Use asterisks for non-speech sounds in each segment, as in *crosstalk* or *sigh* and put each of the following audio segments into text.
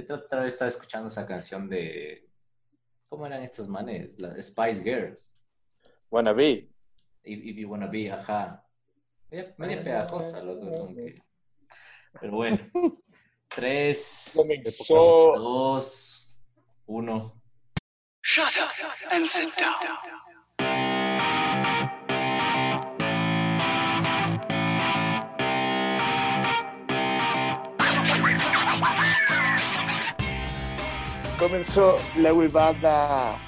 Otra vez estaba escuchando esa canción de. ¿Cómo eran estos manes? Las Spice Girls. Wannabe. If, you wanna be, ajá. Media pegajosa los dos, Pero bueno. *laughs* Tres. Dos. Uno. Shut up and sit down. Comenzó la huevada.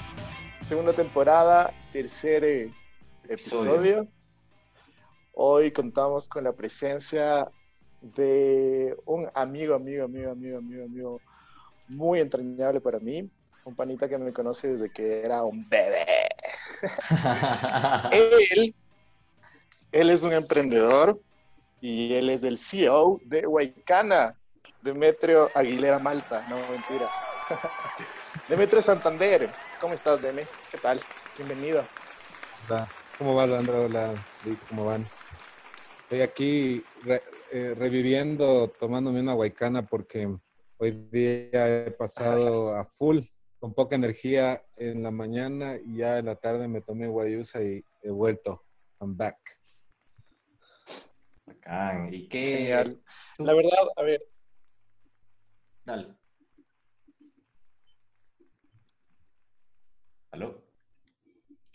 Segunda temporada, tercer eh, episodio. Hoy contamos con la presencia de un amigo, amigo, amigo, amigo, amigo, amigo muy entrañable para mí. Un panita que me conoce desde que era un bebé. *laughs* él, él es un emprendedor y él es el CEO de Huaycana, Demetrio Aguilera Malta. No, mentira. *laughs* Demetrio Santander, ¿cómo estás, Deme? ¿Qué tal? Bienvenido. Hola. ¿Cómo va, Leandro? Hola, Luis, ¿cómo van? Estoy aquí eh, reviviendo, tomándome una huaycana porque hoy día he pasado a full, con poca energía en la mañana y ya en la tarde me tomé guayusa y he vuelto. I'm back. Bacán. ¿Y qué? Genial. La verdad, a ver. Dale. ¿Aló?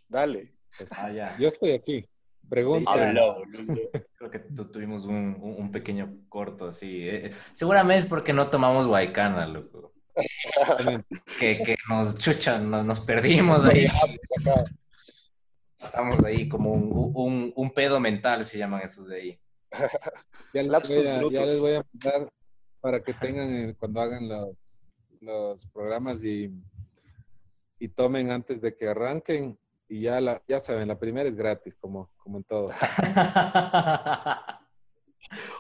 Dale. Ah, ya. Yo estoy aquí. Pregunta. Creo que tuvimos un, pequeño corto, así. Eh, seguramente es porque no tomamos Guaycana, loco. que, nos chuchan, nos, perdimos ahí. Pasamos ahí como un, pedo mental, se llaman esos de ahí. Ya, les voy a mandar para que tengan cuando hagan los, los programas y, y tomen antes de que arranquen y ya, la, ya saben, la primera es gratis, como, como en todo. *laughs*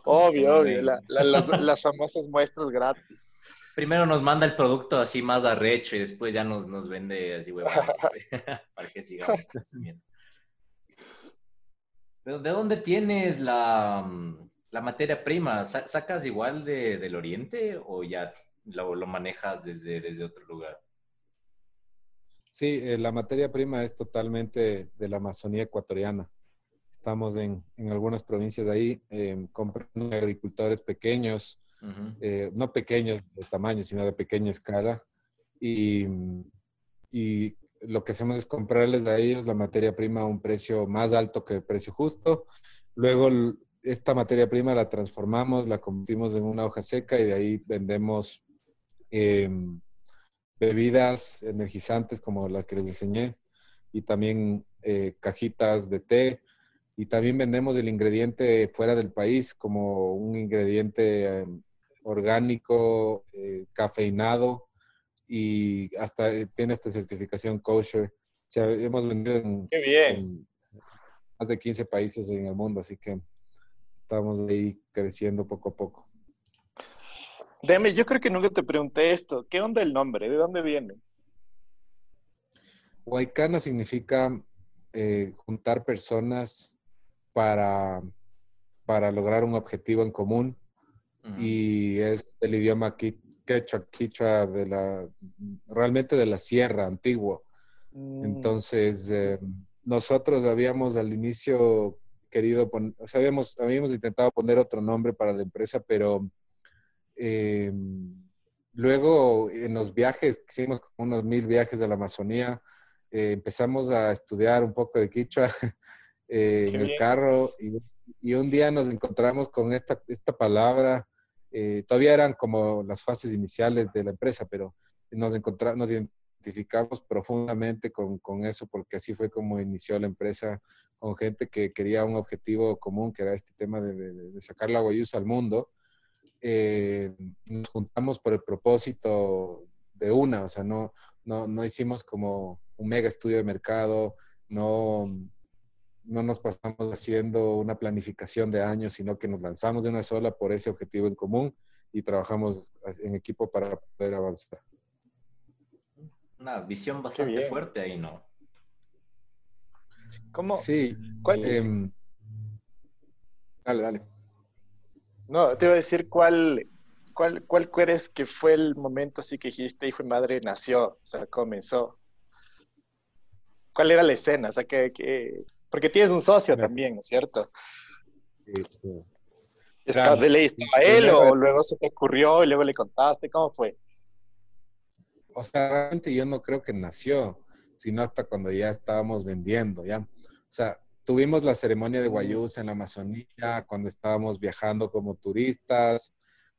obvio, obvio, las, famosas muestras gratis. Primero nos manda el producto así más arrecho y después ya nos, nos vende así, huevón, *laughs* para que sigamos consumiendo. ¿De, dónde tienes la, la materia prima? ¿Sacas igual de, del oriente o ya lo, lo manejas desde, desde otro lugar? Sí, eh, la materia prima es totalmente de la Amazonía ecuatoriana. Estamos en, en algunas provincias de ahí eh, comprando agricultores pequeños, eh, no pequeños de tamaño, sino de pequeña escala. Y, y, lo que hacemos es comprarles a ellos la materia prima a un precio más alto que el precio justo. Luego esta materia prima la transformamos, la convertimos en una hoja seca y de ahí vendemos em, bebidas energizantes como la que les enseñé y también eh, cajitas de té. Y también vendemos el ingrediente fuera del país como un ingrediente em, orgánico, eh, cafeinado y hasta eh, tiene esta certificación kosher. O sea, hemos vendido en, más de 15 países en el mundo, así que estamos ahí creciendo poco a poco. Deme, yo creo que nunca te pregunté esto. ¿Qué onda el nombre? ¿De dónde viene? Huaycana significa eh, juntar personas para, para lograr un objetivo en común y es el idioma quechua, quichua de la, realmente de la sierra antiguo. Mm. Entonces, eh, nosotros habíamos al inicio querido poner, o sea, habíamos, habíamos intentado poner otro nombre para la empresa, pero eh, luego, en los viajes, hicimos unos mil viajes a la Amazonía, eh, empezamos a estudiar un poco de quichua *laughs* eh, en el carro y, un día nos encontramos con esta, esta palabra. todavía eran como las fases iniciales de la empresa, pero nos, encontramos, nos identificamos profundamente con, con, eso porque así fue como inició la empresa con gente que quería un objetivo común, que era este tema de, de sacar la guayusa al mundo eh, nos juntamos por el propósito de una, o sea, no, no, no hicimos como un mega estudio de mercado, no, no nos pasamos haciendo una planificación de años, sino que nos lanzamos de una sola por ese objetivo en común y trabajamos en equipo para poder avanzar. Una visión bastante fuerte ahí, ¿no? ¿Cómo? Sí. ¿Cuál? Em, dale, dale. No, te iba a decir cuál, ¿cuál, ¿cuál crees que fue el momento así que dijiste, hijo y madre, nació, o sea, comenzó? ¿Cuál era la escena? O sea, que, porque tienes un socio también, ¿no es cierto? Sí, sí. ¿Está, ¿De ley estaba él o luego se te ocurrió y luego le contaste? ¿Cómo fue? O sea, realmente yo no creo que nació, sino hasta cuando ya estábamos vendiendo, ¿ya? O sea, tuvimos la ceremonia de Guayús en la Amazonía, cuando estábamos viajando como turistas,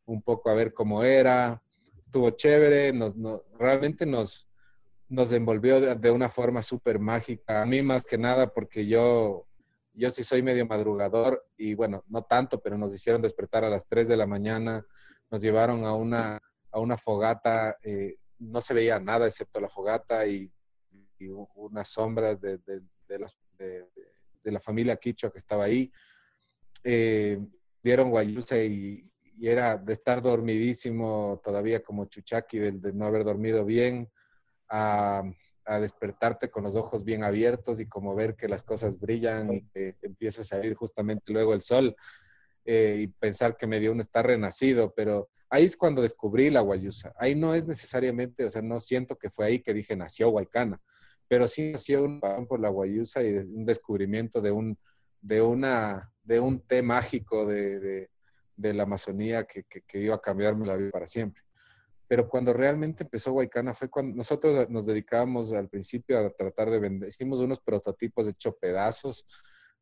un poco a ver cómo era. Estuvo chévere, nos, realmente nos, nos envolvió de, una forma súper mágica. A mí más que nada porque yo, yo sí soy medio madrugador y bueno, no tanto, pero nos hicieron despertar a las 3 de la mañana, nos llevaron a una, a una fogata, eh, no se veía nada excepto la fogata y, unas sombras de, de, de, la familia Quichua que estaba ahí. Eh, dieron guayusa y, y, era de estar dormidísimo todavía como chuchaki, de, de no haber dormido bien a, despertarte con los ojos bien abiertos y como ver que las cosas brillan y que empieza a salir justamente luego el sol eh, y pensar que medio uno está renacido, pero ahí es cuando descubrí la guayusa. Ahí no es necesariamente, o sea, no siento que fue ahí que dije nació Huaycana, pero sí nació un por la guayusa y un descubrimiento de un, de una, de un té mágico de, de, la Amazonía que, que, que iba a cambiarme la vida para siempre. Pero cuando realmente empezó Guaycana fue cuando nosotros nos dedicábamos al principio a tratar de vender, hicimos unos prototipos de hecho pedazos,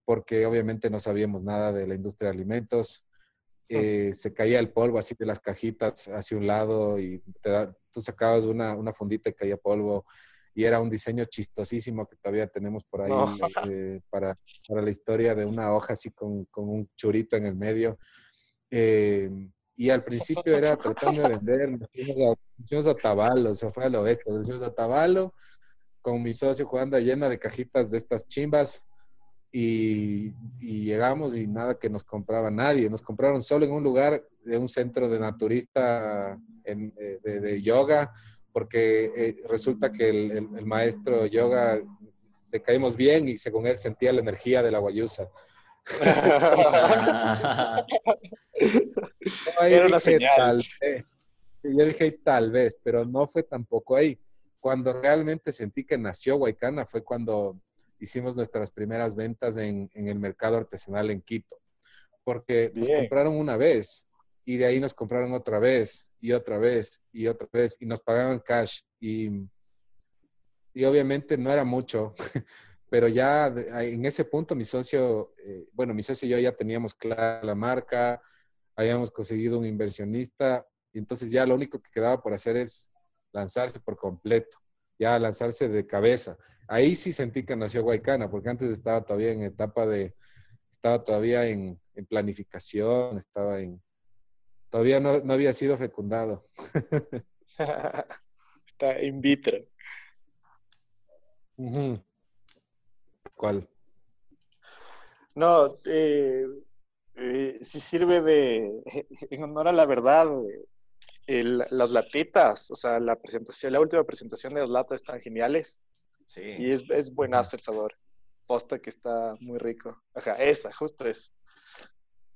porque obviamente no sabíamos nada de la industria de alimentos. Eh, se caía el polvo así de las cajitas hacia un lado y tú sacabas una, una, fundita y caía polvo y era un diseño chistosísimo que todavía tenemos por ahí eh, *laughs* para, para, la historia de una hoja así con, con un churito en el medio. Eh, y al principio era tratando de vender, nos fuimos a, Tabalo, o sea, fue al oeste, nos fuimos a Tabalo con mi socio jugando llena de cajitas de estas chimbas y, llegamos y nada que nos compraba nadie. Nos compraron solo en un lugar de un centro de naturista eh, de, yoga, porque eh, resulta que el, el, maestro yoga le caímos bien y según él sentía la energía de la guayusa. *laughs* Era una señal. Yo dije tal vez, pero no fue tampoco ahí. Cuando realmente sentí que nació Huaycana fue cuando hicimos nuestras primeras ventas en, el mercado artesanal en Quito. Porque nos compraron una vez y de ahí nos compraron otra vez y otra vez y otra vez y nos pagaban cash. Y, y obviamente no era mucho, *laughs* pero ya en ese punto mi socio, eh, bueno, mi socio y yo ya teníamos clara la marca, habíamos conseguido un inversionista, y entonces ya lo único que quedaba por hacer es lanzarse por completo, ya lanzarse de cabeza. Ahí sí sentí que nació Guaycana, porque antes estaba todavía en etapa de, estaba todavía en, planificación, estaba en, todavía no, no había sido fecundado. *laughs* Está in vitro. ¿Cuál? No, eh, eh, si sirve de, *laughs* en honor a la verdad, las latitas, o sea, la presentación, la última presentación de las latas están geniales. Sí. Y es, es buenazo el sabor. Posta que está muy rico. Ajá, esa, justo es.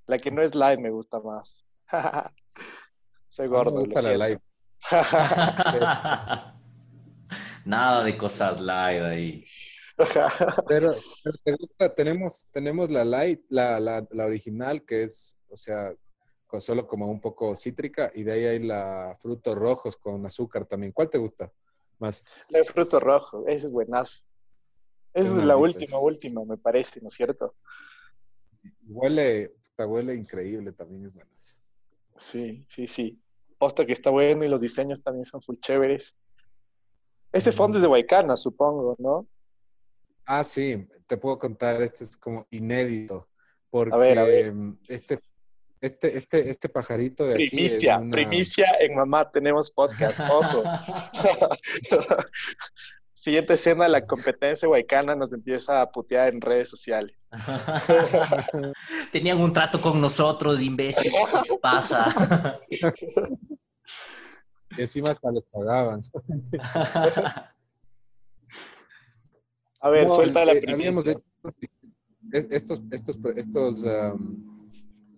La que no es live me gusta más. *laughs* Soy gordo, lo siento. *laughs* Nada de cosas live ahí. *laughs* Pero, tenemos, tenemos la light, la, la, la, original, que es, o sea, con, solo como un poco cítrica, y de ahí hay la frutos rojos con azúcar también. ¿Cuál te gusta más? La de fruto rojo, ese es buenazo. Esa es la última, última, me parece, ¿no es cierto? Huele, huele increíble, también es buenazo. Sí, sí, sí. Posta que está bueno y los diseños también son full chéveres. Ese fondo es de Huaycana, supongo, ¿no? Ah, sí, te puedo contar, este es como inédito, porque Este, este, este, este pajarito de primicia, aquí Primicia en Mamá Tenemos Podcast, ojo. *laughs* *laughs* Siguiente escena, la competencia huaycana nos empieza a putear en redes sociales. *laughs* Tenían un trato con nosotros, imbécil. ¿Qué pasa? y encima hasta les pagaban. A ver, suelta la eh, primicia. estos, estos, estos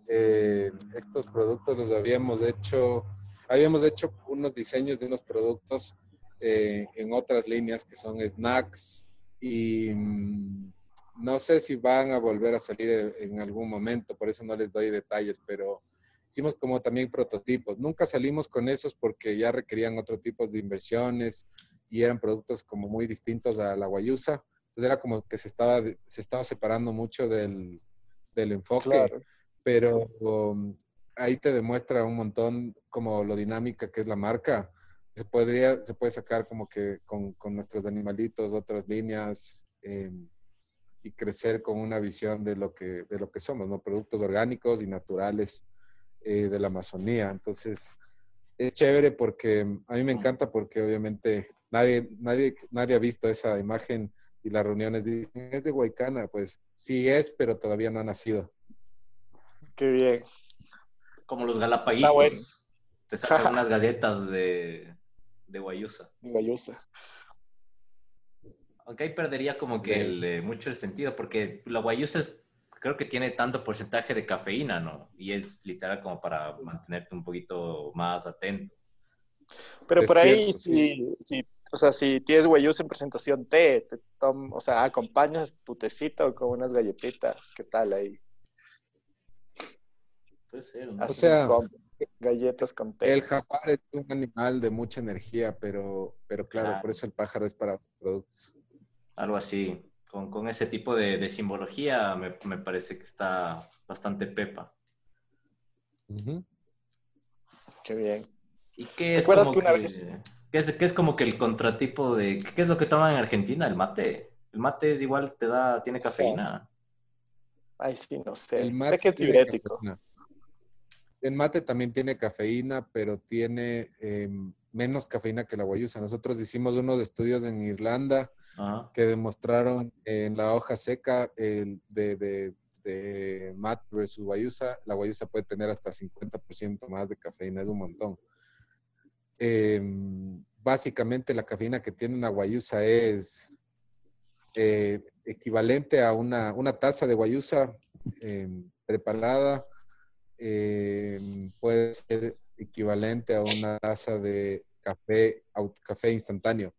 eh, estos productos los habíamos hecho, habíamos hecho unos diseños de unos productos eh, en otras líneas que son snacks y mm, no sé si van a volver a salir en algún momento, por eso no les doy detalles, pero hicimos como también prototipos. Nunca salimos con esos porque ya requerían otro tipo de inversiones y eran productos como muy distintos a la guayusa. Entonces era como que se estaba, se estaba separando mucho del, del enfoque, pero um, ahí te demuestra un montón como lo dinámica que es la marca. Se, podría, se puede sacar como que con, con nuestros animalitos, otras líneas. Eh, y crecer con una visión de lo que, de lo que somos, ¿no? Productos orgánicos y naturales eh, de la Amazonía. Entonces, es chévere porque a mí me encanta porque obviamente nadie, nadie, nadie ha visto esa imagen y las reuniones dicen, es de Huaycana, pues sí es, pero todavía no ha nacido. Qué bien. Como los galapaguitos. Te sacan *laughs* unas galletas de, de guayusa. Guayusa. Aunque ahí perdería como que el, mucho el sentido, porque la guayusa es, creo que tiene tanto porcentaje de cafeína, ¿no? Y es literal como para mantenerte un poquito más atento. Pero por ahí, si, o sea, si tienes guayusa en presentación té, te o sea, acompañas tu tecito con unas galletitas, ¿qué tal ahí? Puede ser, ¿no? O sea, galletas con té. El jaguar es un animal de mucha energía, pero, pero claro, por eso el pájaro es para productos algo así. Con, ese tipo de, simbología me, parece que está bastante pepa. Qué bien. ¿Y qué es, como que, es, como que el contratipo de... ¿Qué es lo que toman en Argentina? El mate. El mate es igual, te da, tiene cafeína. Ay, sí, no sé. El mate sé que es diurético. El mate también tiene cafeína, pero tiene em, menos cafeína que la guayusa. Nosotros hicimos unos estudios en Irlanda que demostraron en la hoja seca el de, de, de mat versus guayusa, la guayusa puede tener hasta 50% más de cafeína, es un montón. Em, básicamente la cafeína que tiene una guayusa es eh, equivalente a una, una, taza de guayusa em, preparada, em, puede ser equivalente a una taza de café, café instantáneo.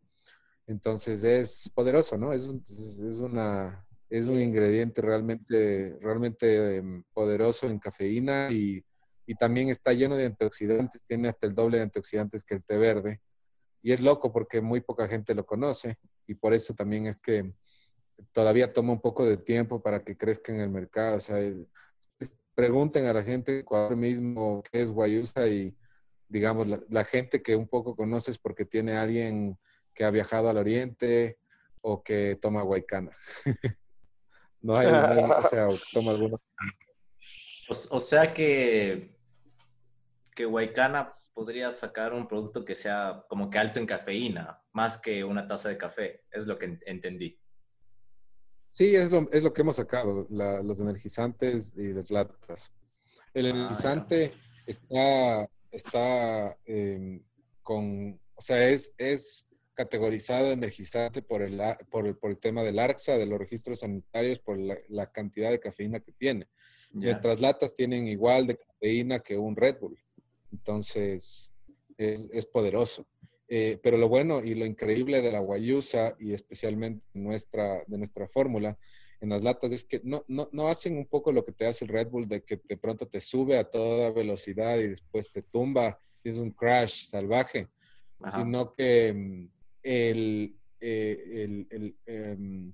Entonces es poderoso, ¿no? Es, es, una, es un ingrediente realmente, realmente em, poderoso en cafeína y, y, también está lleno de antioxidantes, tiene hasta el doble de antioxidantes que el té verde. Y es loco porque muy poca gente lo conoce y por eso también es que todavía toma un poco de tiempo para que crezca en el mercado. O sea, pregunten a la gente cuál mismo qué es guayusa y digamos la, gente que un poco conoces porque tiene alguien que ha viajado al oriente o que toma guaycana. *laughs* no hay, o sea, toma alguno. O, sea que, que guaycana podría sacar un producto que sea como que alto en cafeína, más que una taza de café, es lo que entendí. Sí, es lo, es lo que hemos sacado, los energizantes y las latas. El ah, energizante está, está em, con, o sea, es, es categorizado energizante por el, por el, por el tema del ARCSA, de los registros sanitarios, por la, cantidad de cafeína que tiene. Nuestras latas tienen igual de cafeína que un Red Bull. Entonces, es, es poderoso. Eh, pero lo bueno y lo increíble de la guayusa y especialmente nuestra, de nuestra fórmula en las latas es que no, no, no, hacen un poco lo que te hace el Red Bull de que de pronto te sube a toda velocidad y después te tumba, es un crash salvaje, sino que mm, el, eh, em,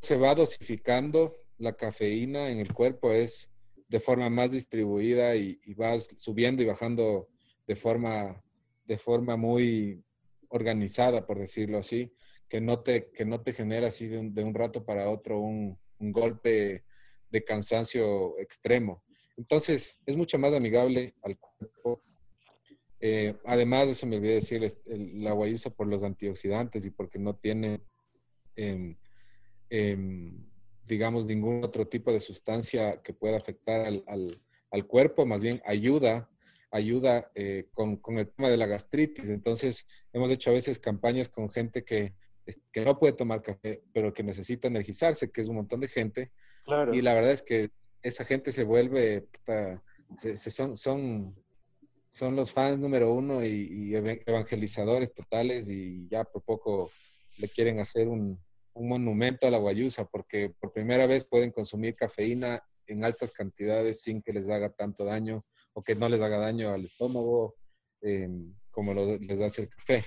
se va dosificando la cafeína en el cuerpo es de forma más distribuida y, vas subiendo y bajando de forma, de forma muy organizada, por decirlo así, que no te, que no te genera así de un, rato para otro un, un, golpe de cansancio extremo. Entonces, es mucho más amigable al cuerpo eh, además, eso me olvidé decir, la guayusa por los antioxidantes y porque no tiene, em, em, digamos, ningún otro tipo de sustancia que pueda afectar al, cuerpo, más bien ayuda, ayuda eh, con, el tema de la gastritis. Entonces, hemos hecho a veces campañas con gente que, que no puede tomar café, pero que necesita energizarse, que es un montón de gente. Y la verdad es que esa gente se vuelve, se, son, son, son los fans número uno y, evangelizadores totales y ya por poco le quieren hacer un, un monumento a la guayusa porque por primera vez pueden consumir cafeína en altas cantidades sin que les haga tanto daño o que no les haga daño al estómago em, como les hace el café.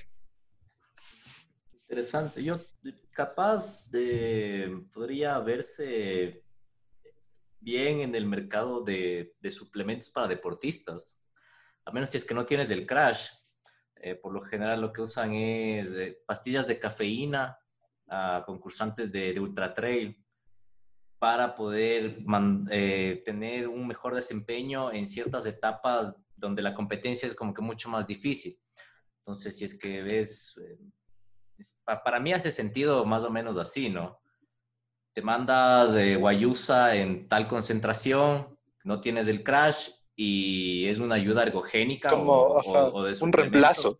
Interesante. Yo capaz de, podría verse bien en el mercado de, suplementos para deportistas, a menos si es que no tienes el crash. Eh, por lo general lo que usan es eh, pastillas de cafeína a concursantes de, de ultra trail para poder eh, tener un mejor desempeño en ciertas etapas donde la competencia es como que mucho más difícil. Entonces, si es que ves, eh, para mí hace sentido más o menos así, ¿no? Te mandas de guayusa en tal concentración, no tienes el crash y es una ayuda ergogénica como, o, de un reemplazo.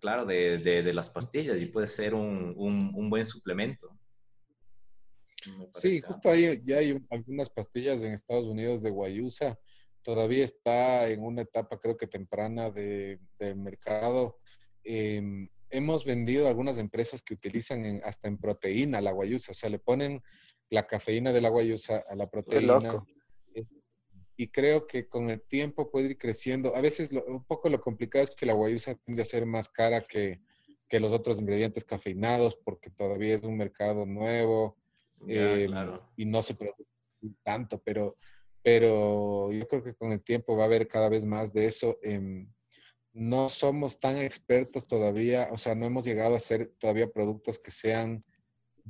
Claro, de, de, las pastillas y puede ser un, un, un buen suplemento. Sí, justo ahí ya hay algunas pastillas en Estados Unidos de Guayusa. Todavía está en una etapa, creo que temprana, de, mercado. Em, hemos vendido algunas empresas que utilizan hasta en proteína la guayusa, o sea, le ponen la cafeína de la guayusa a la proteína. Y creo que con el tiempo puede ir creciendo. A veces un poco lo complicado es que la guayusa tiende a ser más cara que, que los otros ingredientes cafeinados porque todavía es un mercado nuevo Em, y no se produce tanto, pero, pero yo creo que con el tiempo va a haber cada vez más de eso. Em, no somos tan expertos todavía, o sea, no hemos llegado a hacer todavía productos que sean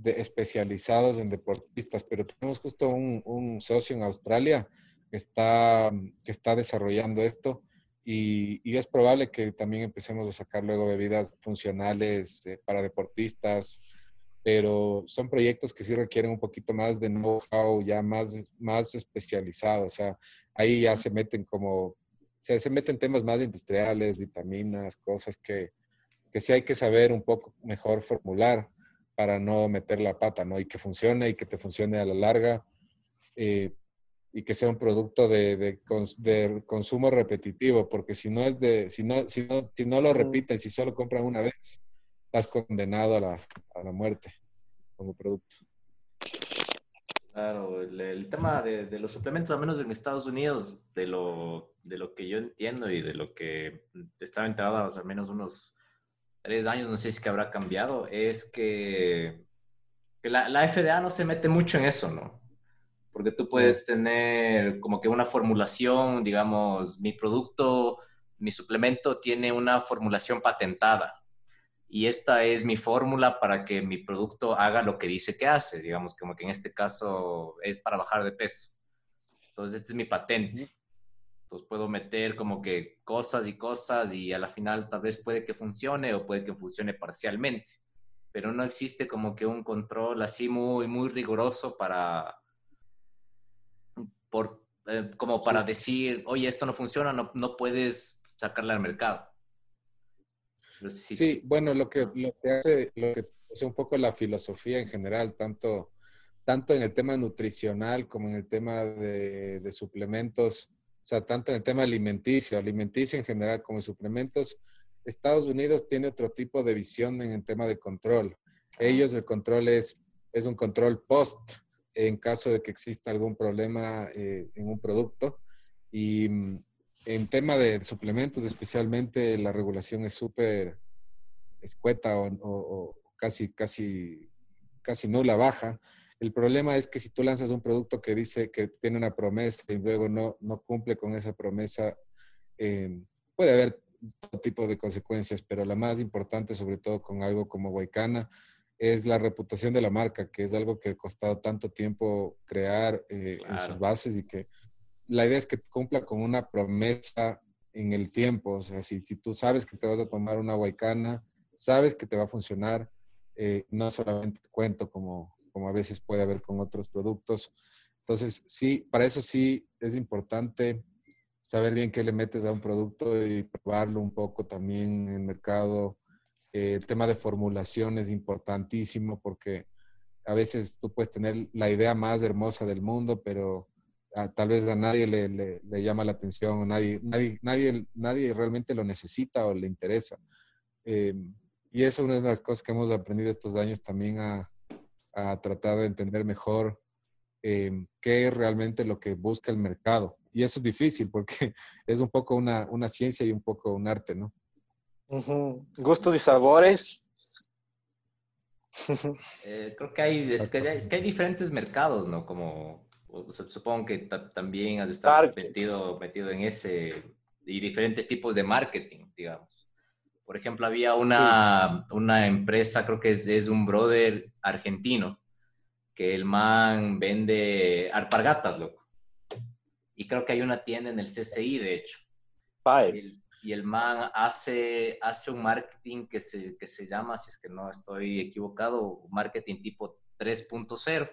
especializados en deportistas, pero tenemos justo un, un, socio en Australia que está, que está desarrollando esto y, y, es probable que también empecemos a sacar luego bebidas funcionales eh, para deportistas, pero son proyectos que sí requieren un poquito más de know-how, ya más, más especializado. O sea, ahí ya se meten como, o sea, se meten temas más industriales, vitaminas, cosas que, que sí hay que saber un poco mejor formular para no meter la pata, ¿no? Y que funcione y que te funcione a la larga eh, y que sea un producto de, de, de, consumo repetitivo, porque si no es de, si no, si no, si no lo repiten, si solo compran una vez, estás condenado a la, a la muerte como producto. Claro, el, tema de, de, los suplementos, al menos en Estados Unidos, de lo, de lo que yo entiendo y de lo que estaba enterado hace al menos unos tres años, no sé si que habrá cambiado, es que, que la, la, FDA no se mete mucho en eso, ¿no? Porque tú puedes tener como que una formulación, digamos, mi producto, mi suplemento tiene una formulación patentada y esta es mi fórmula para que mi producto haga lo que dice que hace, digamos, como que en este caso es para bajar de peso. Entonces, este es mi patente. Entonces, puedo meter como que cosas y cosas y a la final tal vez puede que funcione o puede que funcione parcialmente, pero no existe como que un control así muy, muy riguroso para, por, eh, como para decir, oye, esto no funciona, no, no puedes sacarla al mercado. Sí, bueno, lo que, lo que hace, lo que hace un poco la filosofía en general, tanto, tanto en el tema nutricional como en el tema de, de suplementos, o sea, tanto en el tema alimenticio, alimenticio en general como en suplementos, Estados Unidos tiene otro tipo de visión en el tema de control. Ellos el control es, es un control post en caso de que exista algún problema eh, en un producto. Y, en tema de suplementos, especialmente, la regulación es súper escueta o, casi, casi, casi nula, baja. El problema es que si tú lanzas un producto que dice que tiene una promesa y luego no, no cumple con esa promesa, eh, puede haber todo tipo de consecuencias, pero la más importante, sobre todo con algo como Guaycana, es la reputación de la marca, que es algo que ha costado tanto tiempo crear eh, en sus bases y que la idea es que cumpla con una promesa en el tiempo. O sea, si, si tú sabes que te vas a tomar una huaycana, sabes que te va a funcionar, eh, no solamente cuento como, como a veces puede haber con otros productos. Entonces, sí, para eso sí es importante saber bien qué le metes a un producto y probarlo un poco también en el mercado. Eh, el tema de formulación es importantísimo porque a veces tú puedes tener la idea más hermosa del mundo, pero tal vez a nadie le, le, llama la atención, nadie, nadie, nadie, nadie realmente lo necesita o le interesa. Eh, y eso es una de las cosas que hemos aprendido estos años también a, a tratar de entender mejor eh, qué es realmente lo que busca el mercado. Y eso es difícil porque *laughs* es un poco una, una ciencia y un poco un arte, ¿no? Gustos y sabores. *laughs* Eh, creo que hay, es que, hay diferentes mercados, ¿no? Como supongo que también has estado metido, metido en ese y diferentes tipos de marketing, digamos. Por ejemplo, había una, una empresa, creo que es, es, un brother argentino, que el man vende arpargatas, loco. Y creo que hay una tienda en el CCI, de hecho. Pais. Y, el man hace, hace un marketing que se, que se llama, si es que no estoy equivocado, marketing tipo 3.0.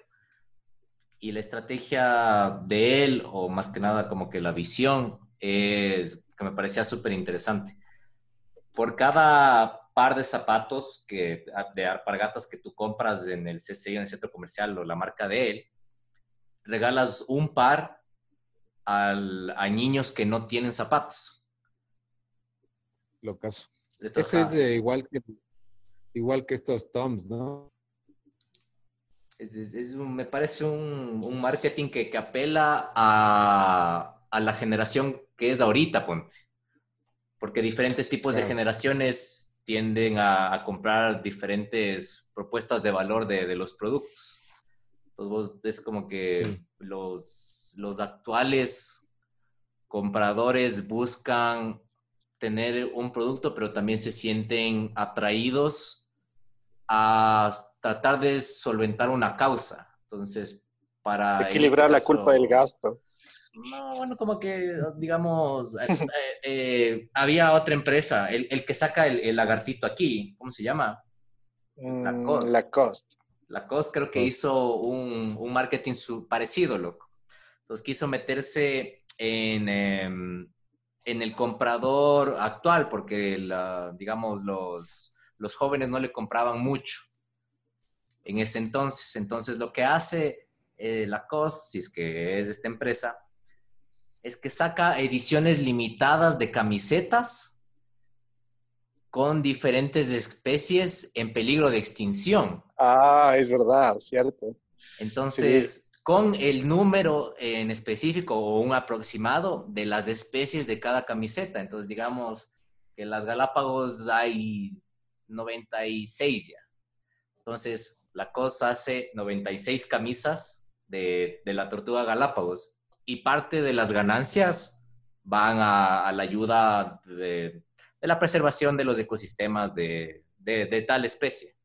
Y la estrategia de él, o más que nada como que la visión, es que me parecía súper interesante. Por cada par de zapatos que, de arpargatas que tú compras en el CCI, en el centro comercial o la marca de él, regalas un par a niños que no tienen zapatos. Lo caso. Ese es igual, que, igual que estos Toms, ¿no? Es, me parece un, marketing que, que apela a, a, la generación que es ahorita, ponte. Porque diferentes tipos de generaciones tienden a, comprar diferentes propuestas de valor de, de los productos. Entonces, es como que los los, actuales compradores buscan tener un producto, pero también se sienten atraídos a tratar de solventar una causa. Entonces, para... Equilibrar la culpa del gasto. No, bueno, como que, digamos, eh, eh, había otra empresa, el, que saca el, lagartito aquí, ¿cómo se llama? Lacoste. Mm, Lacoste. Lacoste creo que hizo un, un marketing parecido, loco. Entonces quiso meterse en, em, en el comprador actual, porque digamos los, los jóvenes no le compraban mucho en ese entonces. Entonces lo que hace eh, la COS, si es que es esta empresa, es que saca ediciones limitadas de camisetas con diferentes especies en peligro de extinción. Ah, es verdad, cierto. Entonces, con el número en específico o un aproximado de las especies de cada camiseta. Entonces, digamos que en las Galápagos hay 96 ya. Entonces, la cosa hace 96 camisas de, la tortuga Galápagos y parte de las ganancias van a, la ayuda de, la preservación de los ecosistemas de tal especie.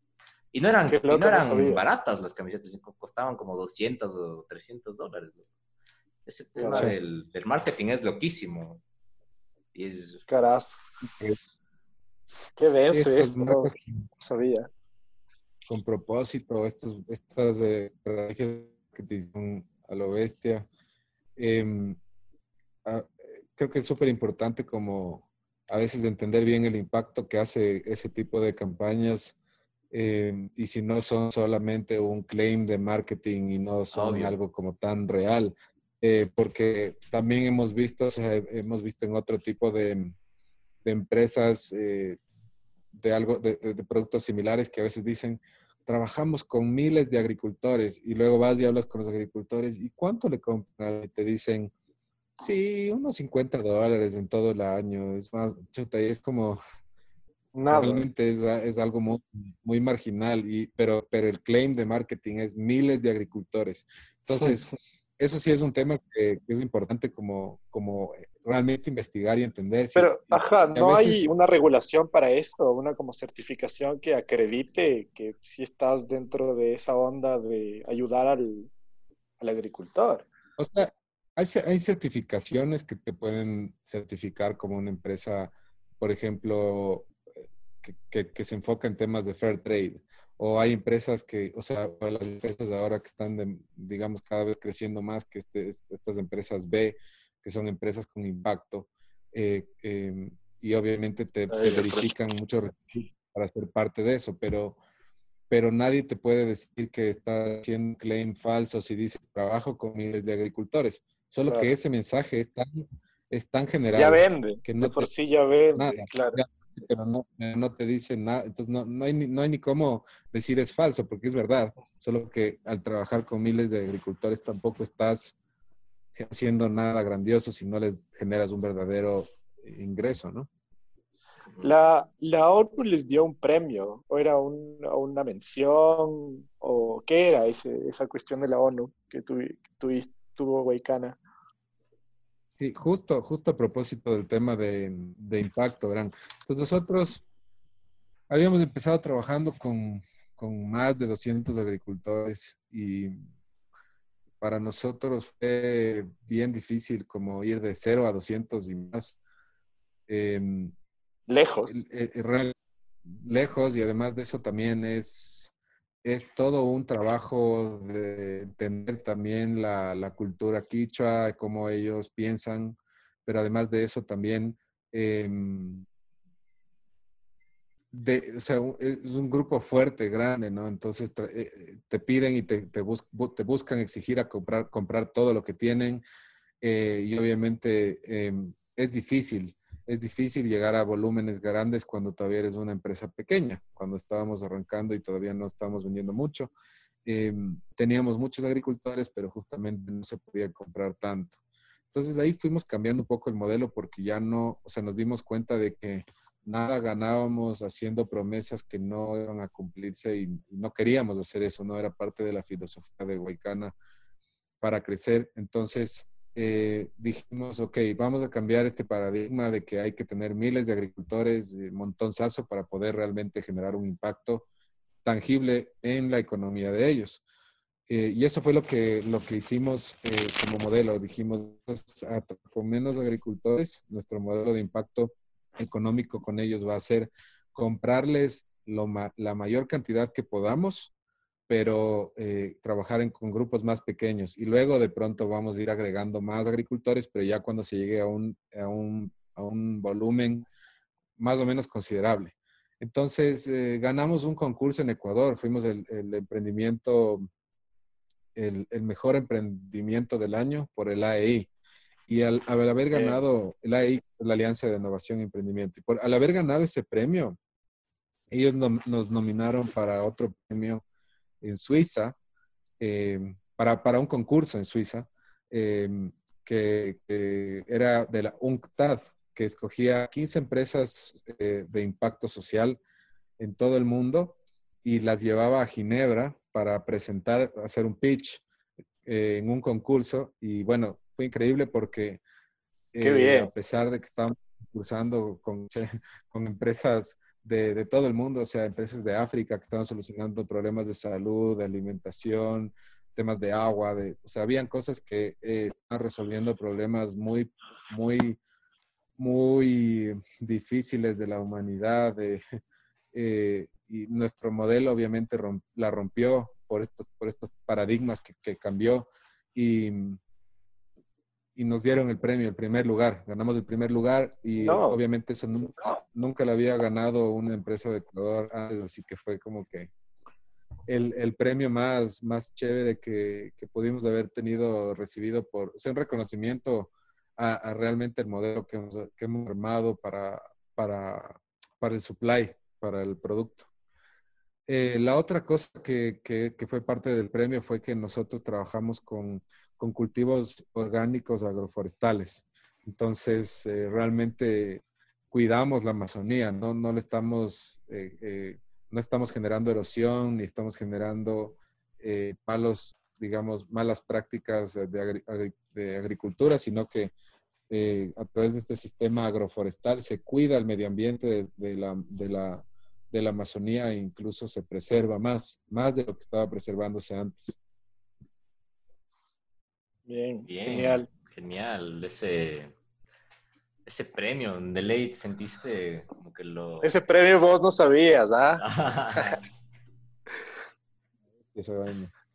Y no eran, no eran baratas las camisetas, costaban como 200 o 300 dólares. Ese tema del, del, marketing es loquísimo. Es... Carazo. Qué denso esto, no sabía. Con propósito, estos, estas eh, que te dicen a lo bestia. Em, creo que es súper importante como a veces entender bien el impacto que hace ese tipo de campañas eh, y si no son solamente un claim de marketing y no son algo como tan real, eh, porque también hemos visto, hemos visto en otro tipo de, de empresas eh, de algo, de, productos similares que a veces dicen, trabajamos con miles de agricultores y luego vas y hablas con los agricultores y cuánto le compran y te dicen, sí, unos 50 dólares en todo el año, es más, chuta, y es como, Realmente es, es, algo muy, muy marginal, y, pero, pero el claim de marketing es miles de agricultores. Entonces, eso sí es un tema que, es importante como, como realmente investigar y entender. Pero, ajá, ¿no hay una regulación para esto? Una como certificación que acredite que si estás dentro de esa onda de ayudar al, al agricultor. O sea, hay, hay certificaciones que te pueden certificar como una empresa, por ejemplo, que, se enfoca en temas de fair trade. O hay empresas que, o sea, las empresas ahora que están, digamos, cada vez creciendo más que este, estas empresas B, que son empresas con impacto, eh, em, y obviamente te, verifican mucho para ser parte de eso, pero, pero nadie te puede decir que está haciendo un claim falso si dices trabajo con miles de agricultores. Solo que ese mensaje es tan, es tan general. Ya vende, que no por sí ya vende, claro. pero no, no, te dice nada. Entonces no, no, hay ni, no hay ni cómo decir es falso, porque es verdad. Solo que al trabajar con miles de agricultores tampoco estás haciendo nada grandioso si no les generas un verdadero ingreso, ¿no? La, la ONU les dio un premio, o era una mención, o qué era ese, esa cuestión de la ONU que, tu, tuvo Huaycana. Sí, justo, justo a propósito del tema de, de impacto, verán. Entonces nosotros habíamos empezado trabajando con, con más de 200 agricultores y para nosotros fue bien difícil como ir de 0 a 200 y más. Em, lejos. Eh, eh, lejos y además de eso también es, es todo un trabajo de entender también la, la cultura quichua, cómo ellos piensan, pero además de eso también em, o sea, es un grupo fuerte, grande, ¿no? Entonces eh, te piden y te, te, buscan exigir a comprar, comprar todo lo que tienen eh, y obviamente em, es difícil, es difícil llegar a volúmenes grandes cuando todavía eres una empresa pequeña, cuando estábamos arrancando y todavía no estábamos vendiendo mucho. Em, teníamos muchos agricultores, pero justamente no se podía comprar tanto. Entonces ahí fuimos cambiando un poco el modelo porque ya no, o sea, nos dimos cuenta de que nada ganábamos haciendo promesas que no iban a cumplirse y, no queríamos hacer eso, no era parte de la filosofía de Huaycana para crecer. Entonces eh, dijimos, ok, vamos a cambiar este paradigma de que hay que tener miles de agricultores, eh, montonzazo, para poder realmente generar un impacto tangible en la economía de ellos. Eh, y eso fue lo que, lo que hicimos como modelo. Dijimos, pues, con menos agricultores, nuestro modelo de impacto económico con ellos va a ser comprarles la mayor cantidad que podamos, pero eh, trabajar con grupos más pequeños. Y luego de pronto vamos a ir agregando más agricultores, pero ya cuando se llegue a un, a un, a un volumen más o menos considerable. Entonces, eh, ganamos un concurso en Ecuador, fuimos el, el emprendimiento, el, el, mejor emprendimiento del año por el AEI. Y al, haber ganado la la Alianza de Innovación y Emprendimiento, y por, al haber ganado ese premio, ellos nos nominaron para otro premio en Suiza, eh, para, para, un concurso en Suiza, eh, que, era de la UNCTAD, que escogía 15 empresas eh, de impacto social en todo el mundo y las llevaba a Ginebra para presentar, hacer un pitch en un concurso. Y bueno, fue increíble porque eh, a pesar de que estábamos cursando con, *laughs* con empresas de, de, todo el mundo, o sea, empresas de África que estaban solucionando problemas de salud, de alimentación, temas de agua, de, o sea, habían cosas que eh, estaban resolviendo problemas muy, muy, muy difíciles de la humanidad. De, *laughs* eh, y nuestro modelo obviamente la rompió por estos, por estos paradigmas que, que cambió. Y, y nos dieron el premio, el primer lugar. Ganamos el primer lugar y obviamente eso nunca, nunca lo había ganado una empresa de Ecuador antes, así que fue como que el, el premio más, más chévere que, que, pudimos haber tenido recibido por, o sea, un reconocimiento a, realmente el modelo que hemos, que hemos armado para, para, para el supply, para el producto. Eh, la otra cosa que, que, que, fue parte del premio fue que nosotros trabajamos con con cultivos orgánicos agroforestales. Entonces, eh, realmente cuidamos la Amazonía, no, no le estamos, eh, eh, no estamos generando erosión ni estamos generando malos, digamos, malas prácticas de, agricultura, sino que a través de este sistema agroforestal se cuida el medio ambiente de, la, de, la, de la Amazonía e incluso se preserva más, más de lo que estaba preservándose antes. Bien, genial. Genial, ese, ese premio, de ley sentiste como que lo... Ese premio vos no sabías, ¿ah? *laughs* *laughs*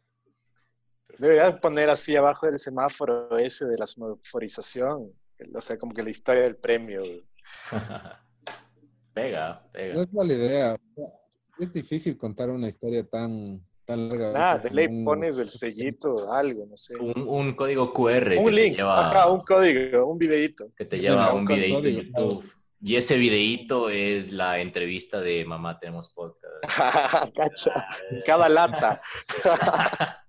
Deberías poner así abajo del semáforo ese de la semaforización, o sea, como que la historia del premio. *laughs* pega, pega. No es mala idea. Es difícil contar una historia tan Nada, de ley pones el sellito, algo, no sé. Un, código QR. Un link, ajá, un código, un videito. Que te lleva a un videito en YouTube. Y ese videíto es la entrevista de Mamá Tenemos Podcast. *laughs* Cacha, cada lata. *laughs*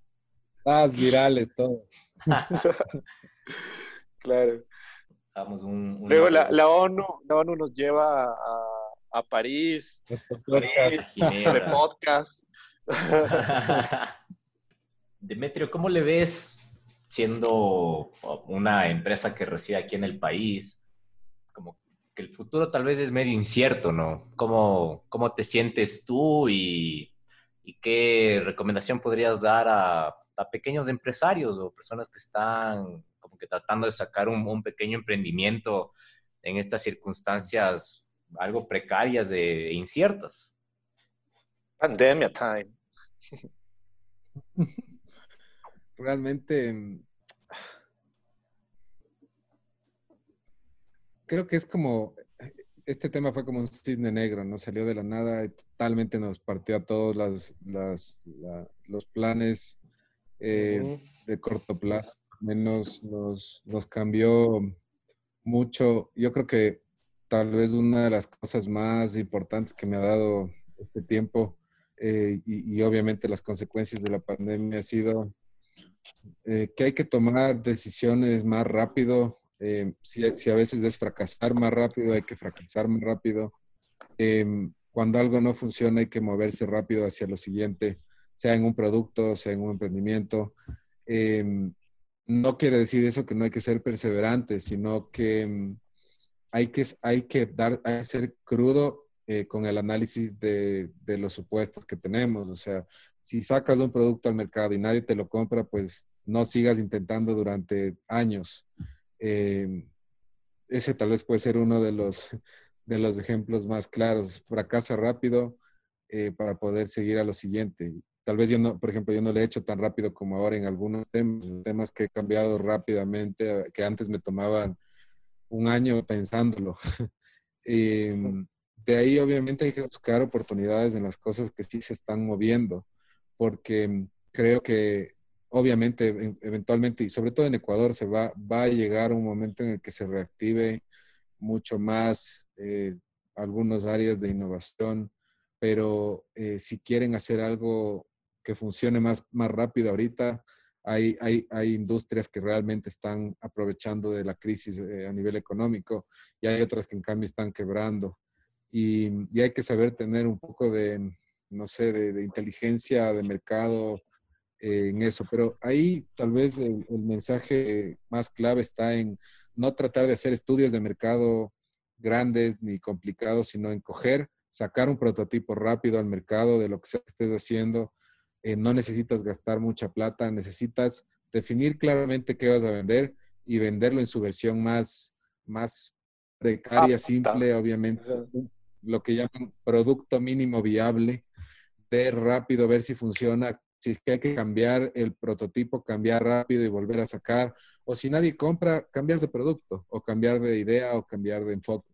Las virales, todo. *laughs* claro. Un, Luego la, la, ONU, la ONU nos lleva a, a París, París de podcast. *laughs* Demetrio, ¿cómo le ves siendo una empresa que reside aquí en el país? Como que el futuro tal vez es medio incierto, ¿no? ¿Cómo, cómo te sientes tú y, qué recomendación podrías dar a, a, pequeños empresarios o personas que están como que tratando de sacar un, un pequeño emprendimiento en estas circunstancias algo precarias e inciertas? Pandemia time. *laughs* Realmente mm, creo que es como este tema fue como un cisne negro, ¿no? Salió de la nada y totalmente nos partió a todos las, los planes eh, de corto plazo. Menos nos, nos cambió mucho. Yo creo que tal vez una de las cosas más importantes que me ha dado este tiempo eh, y, obviamente las consecuencias de la pandemia ha sido eh, que hay que tomar decisiones más rápido. Eh, si, a veces es fracasar más rápido, hay que fracasar más rápido. Em, cuando algo no funciona, hay que moverse rápido hacia lo siguiente, sea en un producto, sea en un emprendimiento. Em, no quiere decir eso que no hay que ser perseverante, sino que em, hay que, hay que dar, hay que ser crudo eh, con el análisis de, de, los supuestos que tenemos. O sea, si sacas un producto al mercado y nadie te lo compra, pues no sigas intentando durante años. Eh, ese tal vez puede ser uno de los, *laughs* de los ejemplos más claros. Fracasa rápido eh, para poder seguir a lo siguiente. Tal vez yo no, por ejemplo, yo no le he hecho tan rápido como ahora en algunos temas, temas que he cambiado rápidamente, que antes me tomaban un año pensándolo. *laughs* Em, de ahí obviamente hay que buscar oportunidades en las cosas que sí se están moviendo, porque creo que obviamente eventualmente y sobre todo en Ecuador se va, va a llegar un momento en el que se reactive mucho más eh, algunas áreas de innovación, pero eh, si quieren hacer algo que funcione más, más rápido ahorita, hay, hay, hay, industrias que realmente están aprovechando de la crisis eh, a nivel económico y hay otras que en cambio están quebrando y, hay que saber tener un poco de, no sé, de, inteligencia de mercado eh, en eso. Pero ahí tal vez el, mensaje más clave está en no tratar de hacer estudios de mercado grandes ni complicados, sino en coger, sacar un prototipo rápido al mercado de lo que estés haciendo. Eh, no necesitas gastar mucha plata, necesitas definir claramente qué vas a vender y venderlo en su versión más, más precaria, simple, obviamente, lo que llaman producto mínimo viable, de rápido, ver si funciona, si es que hay que cambiar el prototipo, cambiar rápido y volver a sacar, o si nadie compra, cambiar de producto, o cambiar de idea, o cambiar de enfoque.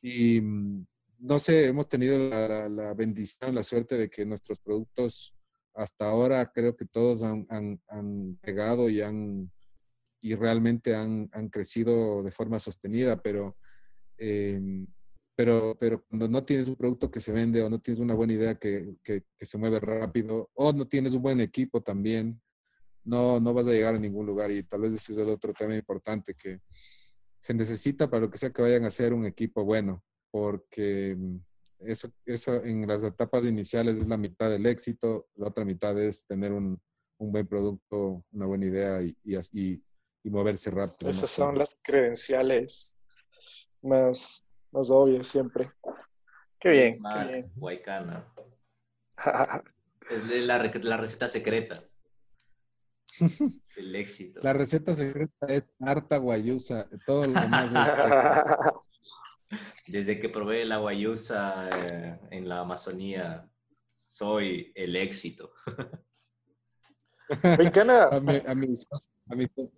Y mm, no sé, hemos tenido la, bendición, la suerte de que nuestros productos hasta ahora creo que todos han, han, pegado y han y realmente han, han, crecido de forma sostenida, pero eh, pero, pero cuando no tienes un producto que se vende o no tienes una buena idea que, que, se mueve rápido o no tienes un buen equipo también, no, no vas a llegar a ningún lugar y tal vez ese es el otro tema importante que se necesita para lo que sea que vayan a hacer un equipo bueno, porque mm, eso, eso en las etapas iniciales es la mitad del éxito, la otra mitad es tener un, un buen producto, una buena idea y, y, y moverse rápido. Esas son las credenciales más más obvio siempre. Qué bien. Guaycana. *laughs* es la, la, receta secreta. El éxito. La receta secreta es harta guayusa. Todo lo demás *laughs* Desde que probé la guayusa eh, en la Amazonía, soy el éxito. a, mi, a, mi,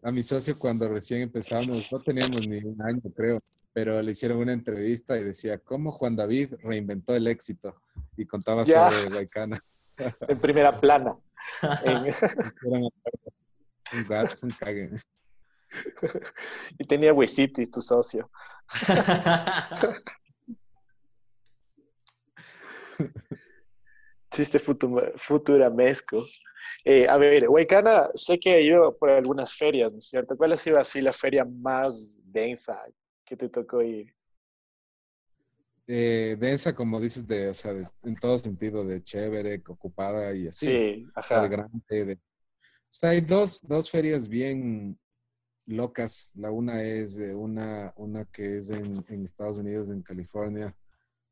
a, mi, socio cuando recién empezamos, no teníamos ni un año, creo pero le hicieron una entrevista y decía, ¿cómo Juan David reinventó el éxito? Y contaba sobre Guaycana. *laughs* en primera plana. *laughs* un gato, un cague. Y tenía Huesitis, tu socio. *laughs* Chiste futuramesco. Eh, a ver, Huaycana, sé que ido por algunas ferias, ¿no es cierto? ¿Cuál ha sido así la feria más densa que te tocó ir? Eh, densa, como dices, de, o sea, en todo sentido, de chévere, ocupada y así. Sí, ajá. De grande, O sea, hay dos, dos ferias bien locas. La una es una, una que es en, en Estados Unidos, en California.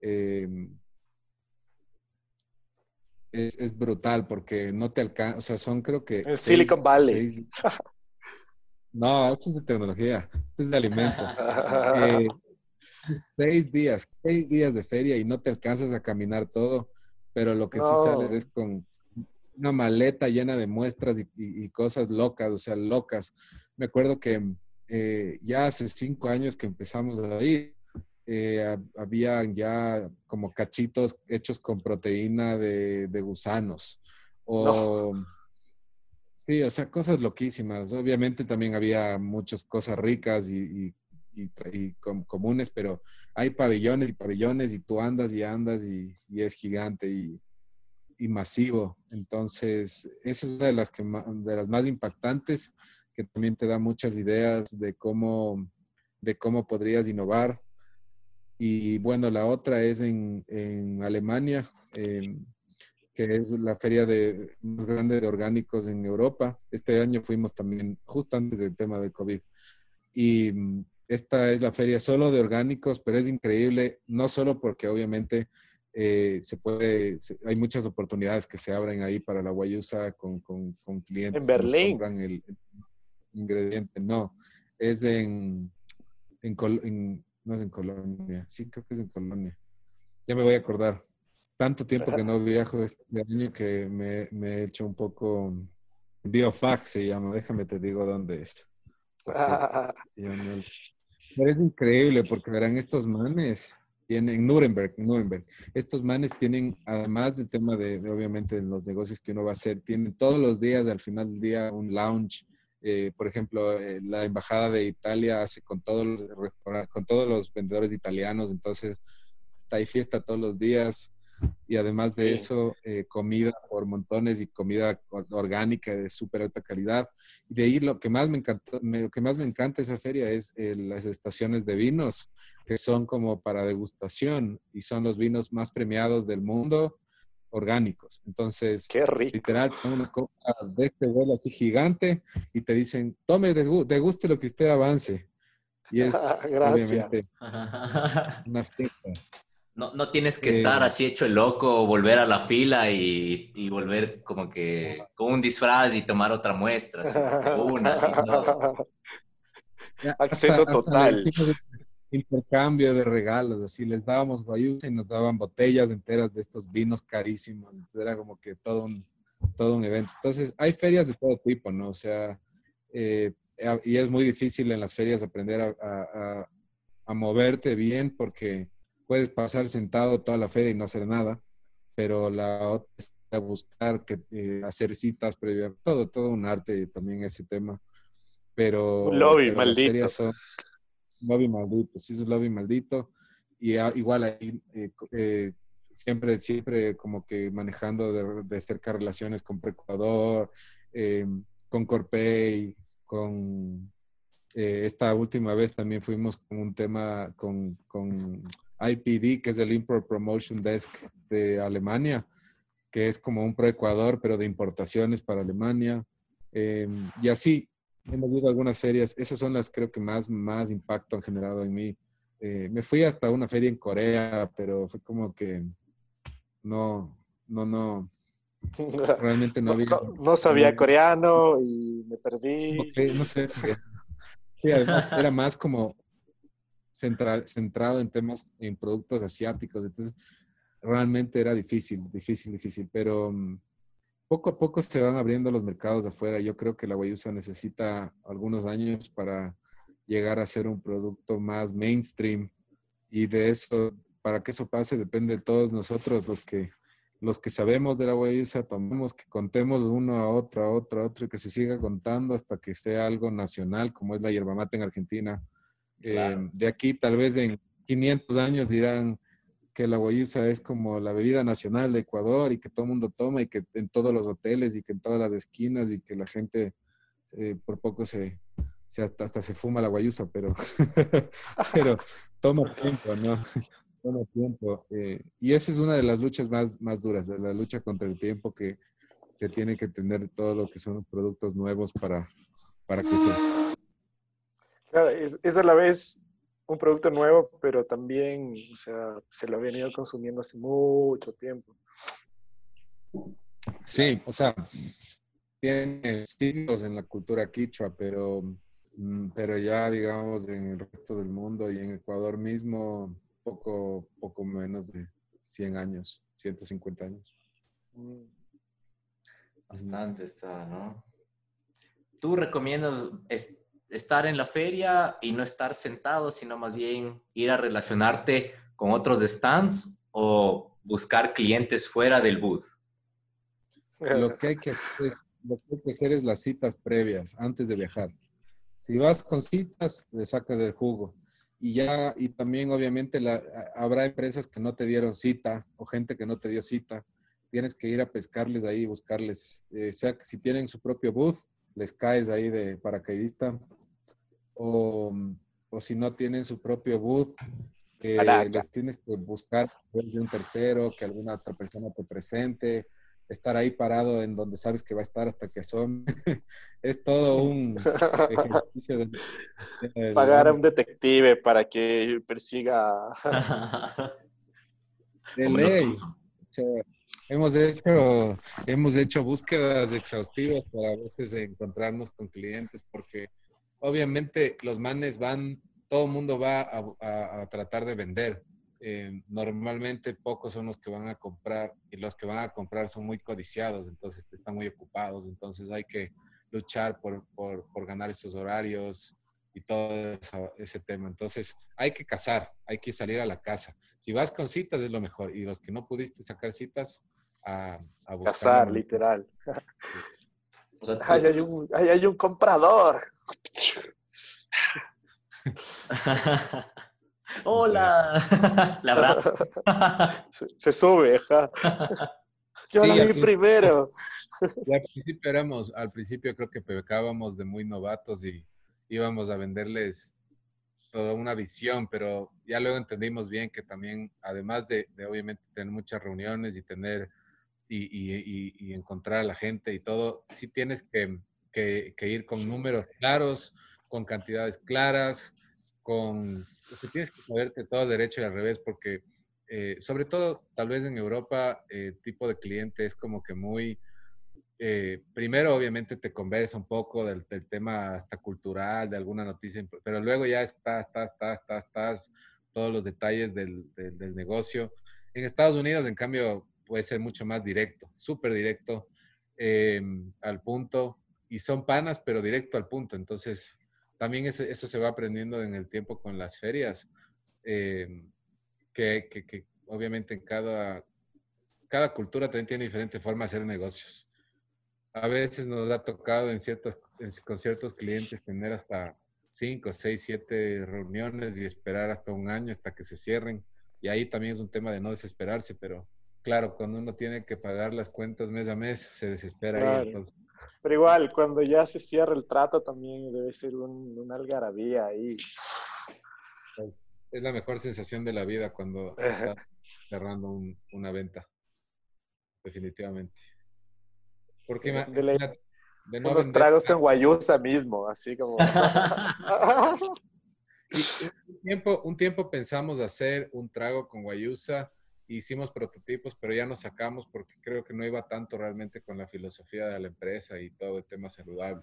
Eh, es, es, brutal porque no te alcanza, o sea, son creo que... En Silicon Valley. No, esto es de tecnología, esto es de alimentos. *laughs* eh, seis días, seis días de feria y no te alcanzas a caminar todo, pero lo que sí sales es con una maleta llena de muestras y, y, cosas locas, o sea, locas. Me acuerdo que eh, ya hace cinco años que empezamos a ir, eh, habían ya como cachitos hechos con proteína de, gusanos. O, Sí, o sea, cosas loquísimas. Obviamente también había muchas cosas ricas y, comunes, pero hay pabellones y pabellones y tú andas y andas y, es gigante y, masivo. Entonces, esa es una de las, que, de las más impactantes que también te da muchas ideas de cómo, de cómo podrías innovar. Y bueno, la otra es en, en Alemania, em, que es la feria de, más grande de orgánicos en Europa. Este año fuimos también justo antes del tema de COVID. Y mm, esta es la feria solo de orgánicos, pero es increíble, no solo porque obviamente eh, se puede, hay muchas oportunidades que se abren ahí para la guayusa con, con, con clientes. En Berlín. Que el, el, ingrediente, no, es en, en, en no es en Colonia. Sí, creo que es en Colonia. Ya me voy a acordar. Tanto tiempo que no viajo este año que me, he hecho un poco... Biofag se llama. Déjame te digo dónde es. *laughs* Pero es increíble porque verán estos manes tienen Nuremberg, Nuremberg. Estos manes tienen, además del tema de, de, obviamente los negocios que uno va a hacer, tienen todos los días, al final del día, un lounge eh, por ejemplo, eh, la embajada de Italia hace con todos los con todos los vendedores italianos, entonces hay fiesta todos los días y además de eso, eh, comida por montones y comida orgánica de súper alta calidad. Y de ahí lo que más me encantó, lo que más me encanta esa feria es las estaciones de vinos, que son como para degustación y son los vinos más premiados del mundo orgánicos. Entonces, Qué rico. literal, una copa de este vuelo así gigante y te dicen, tome, deguste lo que usted avance. Y es *laughs* obviamente *laughs* una fiesta. No, no tienes que estar eh, así hecho el loco, volver a la fila y, y, volver como que con un disfraz y tomar otra muestra. Así, una, así, *laughs* Acceso total intercambio de regalos, así les dábamos guayusa y nos daban botellas enteras de estos vinos carísimos, entonces era como que todo un, todo un evento. Entonces, hay ferias de todo tipo, ¿no? O sea, eh, y es muy difícil en las ferias aprender a, a, a, moverte bien porque puedes pasar sentado toda la feria y no hacer nada, pero la otra es buscar, que, eh, hacer citas previas, todo, todo un arte también ese tema. Pero, un lobby maldito. Son, lobby maldito, sí es un lobby maldito. Y igual ahí eh, eh, siempre, siempre como que manejando de, de cerca relaciones con Precuador, con Corpay, con esta última vez también fuimos con un tema con, con IPD, que es el Import Promotion Desk de Alemania, que es como un Proecuador, pero de importaciones para Alemania. y así, hemos ido a algunas ferias. Esas son las creo que más, más impacto han generado en mí. Eh, me fui hasta una feria en Corea, pero fue como que no, no, no. *laughs* Realmente no había. No, sabía coreano y me perdí. no sé. Sí, además era más como centrado en temas, en productos asiáticos. Entonces, realmente era difícil, difícil, difícil. Pero mm, poco a poco se van abriendo los mercados de afuera. Yo creo que la guayusa necesita algunos años para llegar a ser un producto más mainstream y de eso, para que eso pase, depende de todos nosotros los que los que sabemos de la guayusa, tomemos que contemos uno a otro, a otro, a otro, y que se siga contando hasta que esté algo nacional, como es la yerba mate en Argentina. Eh, de aquí, tal vez en 500 años dirán que la guayusa es como la bebida nacional de Ecuador y que todo el mundo toma y que en todos los hoteles y que en todas las esquinas y que la gente eh, por poco se, hasta, hasta, se fuma la guayusa, pero, *laughs* pero toma tiempo, ¿no? *laughs* Toma tiempo. Eh, y esa es una de las luchas más, más duras, de la lucha contra el tiempo que, que tiene que tener todo lo que son los productos nuevos para, para crecer. Claro, es, es a la vez un producto nuevo, pero también, o sea, se lo habían ido consumiendo hace mucho tiempo. Sí, o sea, tiene siglos en la cultura quichua, pero, mm, pero ya, digamos, en el resto del mundo y en Ecuador mismo, poco, poco menos de 100 años, 150 años. Bastante está, ¿no? ¿Tú recomiendas estar en la feria y no estar sentado, sino más bien ir a relacionarte con otros stands o buscar clientes fuera del booth? Lo que hay que hacer es, las citas previas antes de viajar. Si vas con citas, le sacas del jugo. Y ya, y también obviamente la, habrá empresas que no te dieron cita o gente que no te dio cita. Tienes que ir a pescarles ahí, buscarles, eh, sea que si tienen su propio booth, les caes ahí de paracaidista o, o si no tienen su propio booth, que les tienes que buscar de un tercero, que alguna otra persona te presente, estar ahí parado en donde sabes que va a estar hasta que son. *laughs* es todo un *laughs* ejercicio de, Pagar a un detective para que persiga. *laughs* de ley. Hemos hecho, hemos hecho búsquedas exhaustivas para a veces encontrarnos con clientes porque obviamente los manes van, todo el mundo va a, tratar de vender. Eh, normalmente pocos son los que van a comprar y los que van a comprar son muy codiciados, entonces están muy ocupados, entonces hay que luchar por, por, por ganar esos horarios y todo ese tema. Entonces hay que cazar, hay que salir a la casa. Si vas con citas es lo mejor y los que no pudiste sacar citas, a, a buscar. Cazar, literal. Hay, un, hay un comprador. *laughs* Hola. *laughs* La verdad. *laughs* Se, sube, ja. Yo la vi primero. al principio éramos, al principio creo que pecábamos de muy novatos y íbamos a venderles toda una visión, pero ya luego entendimos bien que también, además de, obviamente tener muchas reuniones y tener y, encontrar a la gente y todo, sí tienes que, que, ir con números claros, con cantidades claras, con... Pues, tienes que saberte todo derecho y al revés, porque eh, sobre todo tal vez en Europa, el eh, tipo de cliente es como que muy... Eh, primero, obviamente, te conversa un poco del, tema hasta cultural, de alguna noticia, pero luego ya estás, estás, estás, estás, estás todos los detalles del, del, del negocio. En Estados Unidos, en cambio, puede ser mucho más directo, súper directo, em, al punto. Y son panas, pero directo al punto. Entonces, también eso, eso se va aprendiendo en el tiempo con las ferias, em, que, que, obviamente en cada, cada cultura también tiene diferente forma de hacer negocios. A veces nos ha tocado en con ciertos clientes tener hasta cinco, seis, siete reuniones y esperar hasta un año hasta que se cierren. Y ahí también es un tema de no desesperarse, pero Claro, cuando uno tiene que pagar las cuentas mes a mes, se desespera. Pero igual, cuando ya se cierra el trato, también debe ser un, una algarabía ahí. Es, la mejor sensación de la vida cuando estás cerrando una venta. Definitivamente. Porque de, unos tragos con guayusa mismo, así como. *laughs* un, tiempo, un tiempo pensamos hacer un trago con guayusa hicimos prototipos, pero ya nos sacamos porque creo que no iba tanto realmente con la filosofía de la empresa y todo el tema saludable.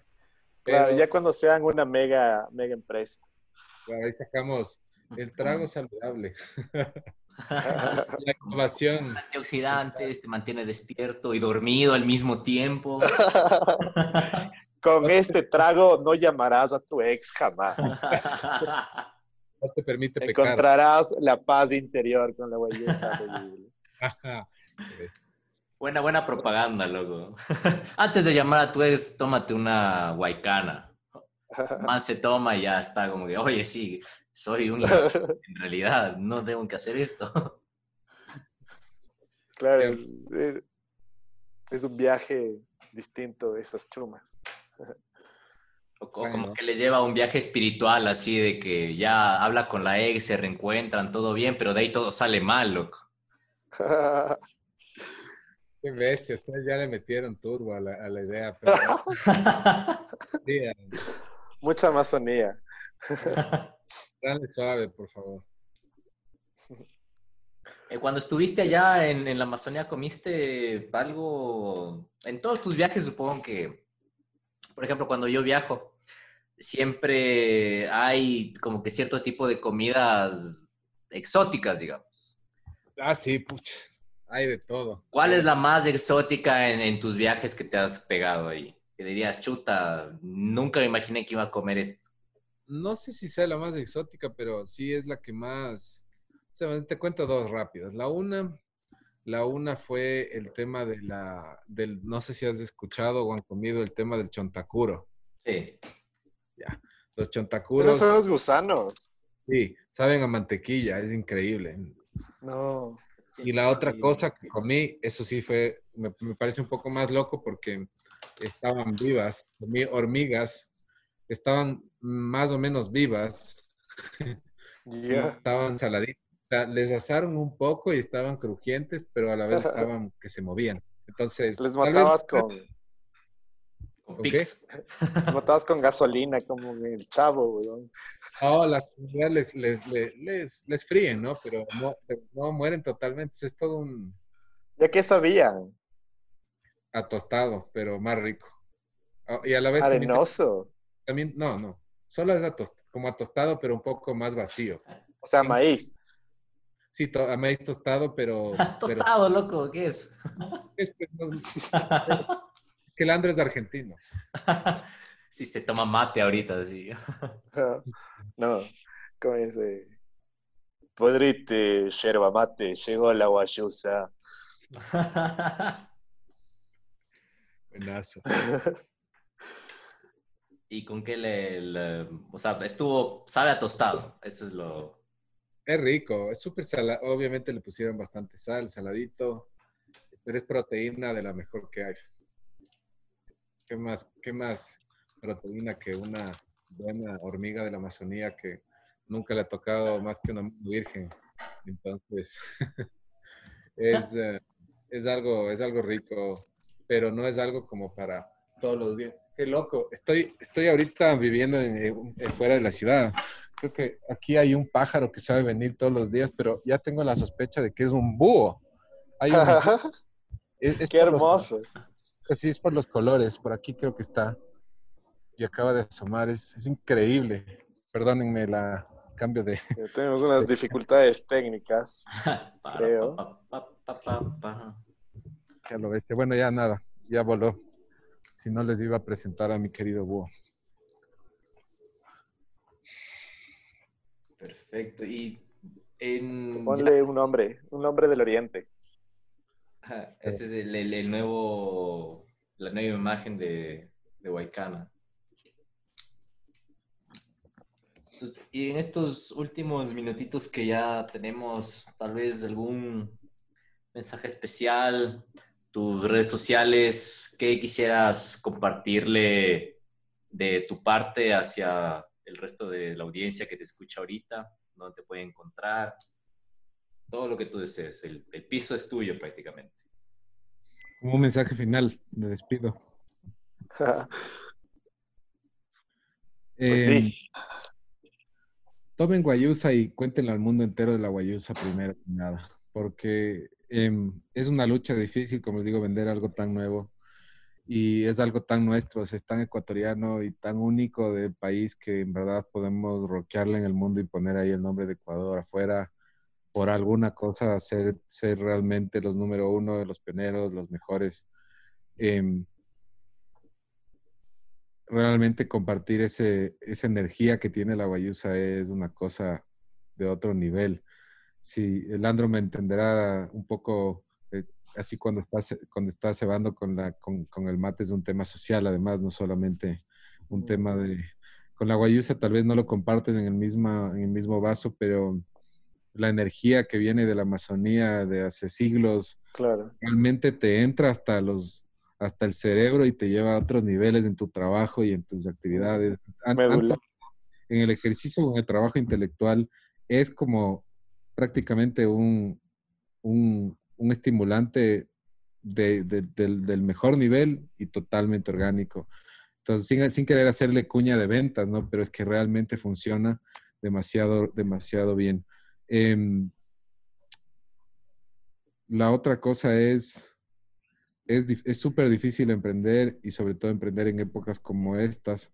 claro, ya cuando sean una mega, mega empresa. ahí sacamos el trago saludable. *laughs* la innovación. Antioxidantes, te mantiene despierto y dormido al mismo tiempo. *laughs* Con este trago no llamarás a tu ex jamás. *laughs* no te permite Encontrarás la paz interior con la belleza. *laughs* Buena, buena propaganda, loco. *laughs* Antes de llamar a tu ex, tómate una guaycana. Más se toma y ya está como que, oye, sí, soy un... *laughs* en realidad, no tengo que hacer esto. Claro, es, es un viaje distinto de esas chumas. O, como que le lleva a un viaje espiritual, así de que ya habla con la ex, se reencuentran, todo bien, pero de ahí todo sale mal, loco. *laughs* Qué bestia, ustedes ya le metieron turbo a la, idea. *laughs* Mucha amazonía. *laughs* Dale suave, por favor. Eh, cuando estuviste allá en, en, la Amazonía, ¿comiste algo? En todos tus viajes supongo que, por ejemplo, cuando yo viajo, siempre hay como que cierto tipo de comidas exóticas, digamos. Ah, sí, pucha, hay de todo. ¿Cuál es la más exótica en, en tus viajes que te has pegado ahí? Que dirías, chuta, nunca me imaginé que iba a comer esto. No sé si sea la más exótica, pero sí es la que más te cuento dos rápidas. La una, la una fue el tema de la, del, no sé si has escuchado o han comido el tema del chontacuro. Sí. Ya. Los chontacuros. Esos son los gusanos. Sí, saben a mantequilla, es increíble. No. Y la otra cosa que comí, eso sí fue, me, parece un poco más loco porque estaban vivas, comí hormigas, estaban más o menos vivas. Estaban saladitas sea, les asaron un poco y estaban crujientes, pero a la vez *laughs* estaban que se movían. Entonces. Les matabas con. *laughs* ¿Con? Les matabas con gasolina, como el chavo, weón. No, las les, les, les, les, fríen, ¿no? Pero no, no mueren totalmente. Es todo un. ¿Ya qué sabían? Atostado, pero más rico. Ah, y a la vez. Arenoso. También, no, no. Solo es como atostado, pero un poco más vacío. O sea, maíz. Sí, to maíz tostado, *laughs* pero... tostado, loco, ¿qué es? es pues, que el Andrés es argentino. *laughs* sí, se toma mate ahorita, sí. no, como dice... Podrite, yerba mate, llegó la guayusa. *laughs* Buenazo. ¿Y con qué le, O sea, estuvo... Sabe a tostado, eso es lo... Es rico, es súper salado. Obviamente le pusieron bastante sal, saladito, pero es proteína de la mejor que hay. ¿Qué más, qué más proteína que una buena hormiga de la Amazonía que nunca le ha tocado más que una virgen? Entonces, *laughs* es, eh, es, algo, es algo rico, pero no es algo como para todos los días. Qué loco, estoy, estoy ahorita viviendo en, fuera de la ciudad creo que aquí hay un pájaro que sabe venir todos los días, pero ya tengo la sospecha de que es un búho. *laughs* Qué hermoso. sí, es por los colores. Por aquí creo que está. Y acaba de asomar. Es, increíble. Perdónenme la cambio de... Tenemos unas *laughs* dificultades técnicas, *laughs* creo. Ya lo viste. Bueno, ya nada. Ya voló. Si no, les iba a presentar a mi querido búho. Perfecto. Y en... Ponle un nombre, un nombre del Oriente. Este es el, nuevo, la nueva imagen de, de Waikana. y en estos últimos minutitos que ya tenemos, tal vez algún mensaje especial, tus redes sociales, ¿qué quisieras compartirle de tu parte hacia el resto de la audiencia que te escucha ahorita, dónde te puede encontrar, todo lo que tú desees. El, piso es tuyo prácticamente. Un mensaje final de despido. *laughs* pues sí. Em, tomen guayusa y cuéntenle al mundo entero de la guayusa primero nada, porque em, es una lucha difícil, como les digo, vender algo tan nuevo y es algo tan nuestro, es tan ecuatoriano y tan único del país que en verdad podemos roquearle en el mundo y poner ahí el nombre de Ecuador afuera por alguna cosa, ser, ser realmente los número uno, los pioneros, los mejores. Em, realmente compartir ese, esa energía que tiene la Guayusa es una cosa de otro nivel. Si Andro me entenderá un poco eh, así cuando estás, cuando estás cebando con, la, con, con, el mate es un tema social, además, no solamente un tema de... Con la guayusa tal vez no lo compartes en el, misma, en el mismo vaso, pero la energía que viene de la Amazonía de hace siglos, claro. realmente te entra hasta los hasta el cerebro y te lleva a otros niveles en tu trabajo y en tus actividades. en el ejercicio, en el trabajo intelectual, es como prácticamente un, un, un estimulante de, del, mejor nivel y totalmente orgánico. Entonces, sin, querer hacerle cuña de ventas, ¿no? Pero es que realmente funciona demasiado, demasiado bien. Eh, la otra cosa es, es súper difícil emprender y sobre todo emprender en épocas como estas,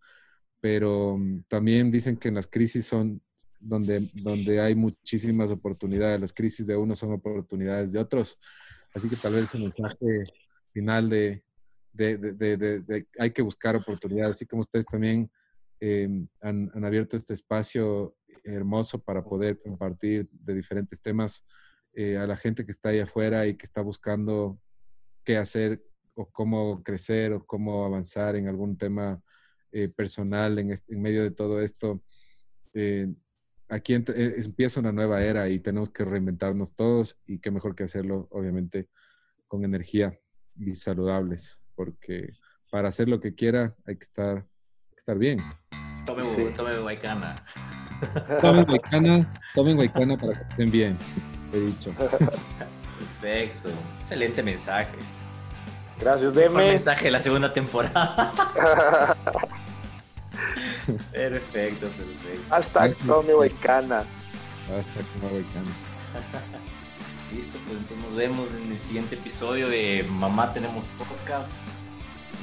pero mm, también dicen que en las crisis son donde, donde hay muchísimas oportunidades. Las crisis de unos son oportunidades de otros. Así que tal vez el mensaje final de, de, de, de hay que buscar oportunidades, así como ustedes también eh, han, han, abierto este espacio hermoso para poder compartir de diferentes temas eh, a la gente que está ahí afuera y que está buscando qué hacer o cómo crecer o cómo avanzar en algún tema eh, personal en, en, medio de todo esto. Eh, aquí eh, empieza una nueva era y tenemos que reinventarnos todos y qué mejor que hacerlo, obviamente, con energía y saludables, porque para hacer lo que quiera hay que estar, estar bien. Tome, sí. tome guaycana. *laughs* Tomen guaycana, tomen guaycana para que estén bien, he dicho. Perfecto. Excelente mensaje. Gracias, Deme. mensaje de la segunda temporada. *laughs* perfecto, perfecto. Hashtag Tommy Huaycana. Hashtag Tommy *laughs* Listo, pues entonces nos vemos en el siguiente episodio de Mamá Tenemos Podcast.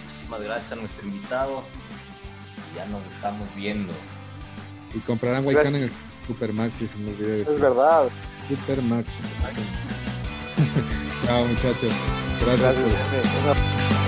Muchísimas gracias a nuestro invitado. Ya nos estamos viendo. Y comprarán Huaycana en el Super Maxi, se me olvidó decir. Es verdad. Super Maxi. *laughs* Chao, muchachos. Gracias. Gracias.